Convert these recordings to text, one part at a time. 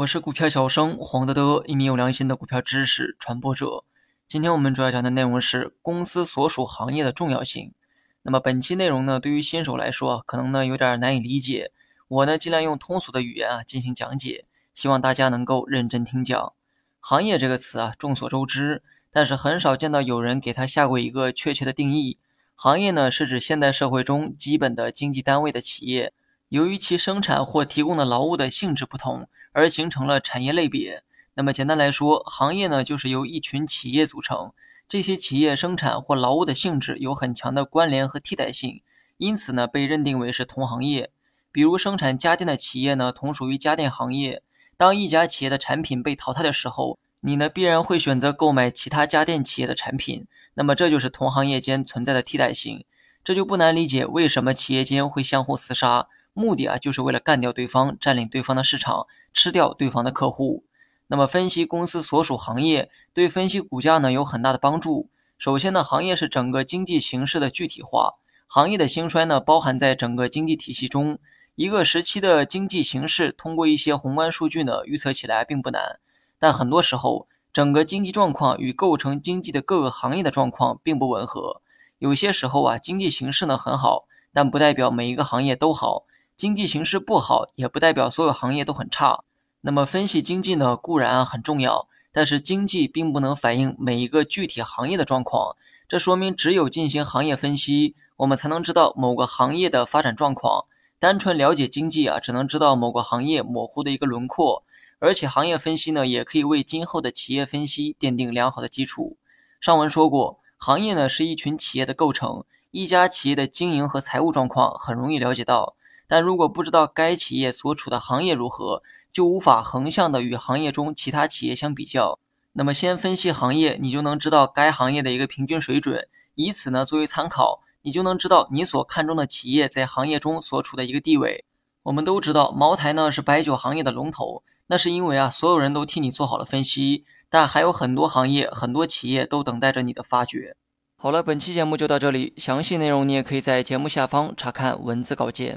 我是股票小生黄德德，一名有良心的股票知识传播者。今天我们主要讲的内容是公司所属行业的重要性。那么本期内容呢，对于新手来说可能呢有点难以理解。我呢尽量用通俗的语言啊进行讲解，希望大家能够认真听讲。行业这个词啊，众所周知，但是很少见到有人给它下过一个确切的定义。行业呢是指现代社会中基本的经济单位的企业，由于其生产或提供的劳务的性质不同。而形成了产业类别。那么简单来说，行业呢就是由一群企业组成，这些企业生产或劳务的性质有很强的关联和替代性，因此呢被认定为是同行业。比如生产家电的企业呢，同属于家电行业。当一家企业的产品被淘汰的时候，你呢必然会选择购买其他家电企业的产品。那么这就是同行业间存在的替代性。这就不难理解为什么企业间会相互厮杀，目的啊就是为了干掉对方，占领对方的市场。吃掉对方的客户，那么分析公司所属行业对分析股价呢有很大的帮助。首先呢，行业是整个经济形势的具体化，行业的兴衰呢包含在整个经济体系中。一个时期的经济形势通过一些宏观数据呢预测起来并不难，但很多时候整个经济状况与构成经济的各个行业的状况并不吻合。有些时候啊，经济形势呢很好，但不代表每一个行业都好。经济形势不好，也不代表所有行业都很差。那么分析经济呢，固然很重要，但是经济并不能反映每一个具体行业的状况。这说明只有进行行业分析，我们才能知道某个行业的发展状况。单纯了解经济啊，只能知道某个行业模糊的一个轮廓。而且行业分析呢，也可以为今后的企业分析奠定良好的基础。上文说过，行业呢是一群企业的构成，一家企业的经营和财务状况很容易了解到。但如果不知道该企业所处的行业如何，就无法横向的与行业中其他企业相比较。那么先分析行业，你就能知道该行业的一个平均水准，以此呢作为参考，你就能知道你所看中的企业在行业中所处的一个地位。我们都知道茅台呢是白酒行业的龙头，那是因为啊所有人都替你做好了分析，但还有很多行业、很多企业都等待着你的发掘。好了，本期节目就到这里，详细内容你也可以在节目下方查看文字稿件。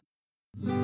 Mm-hmm.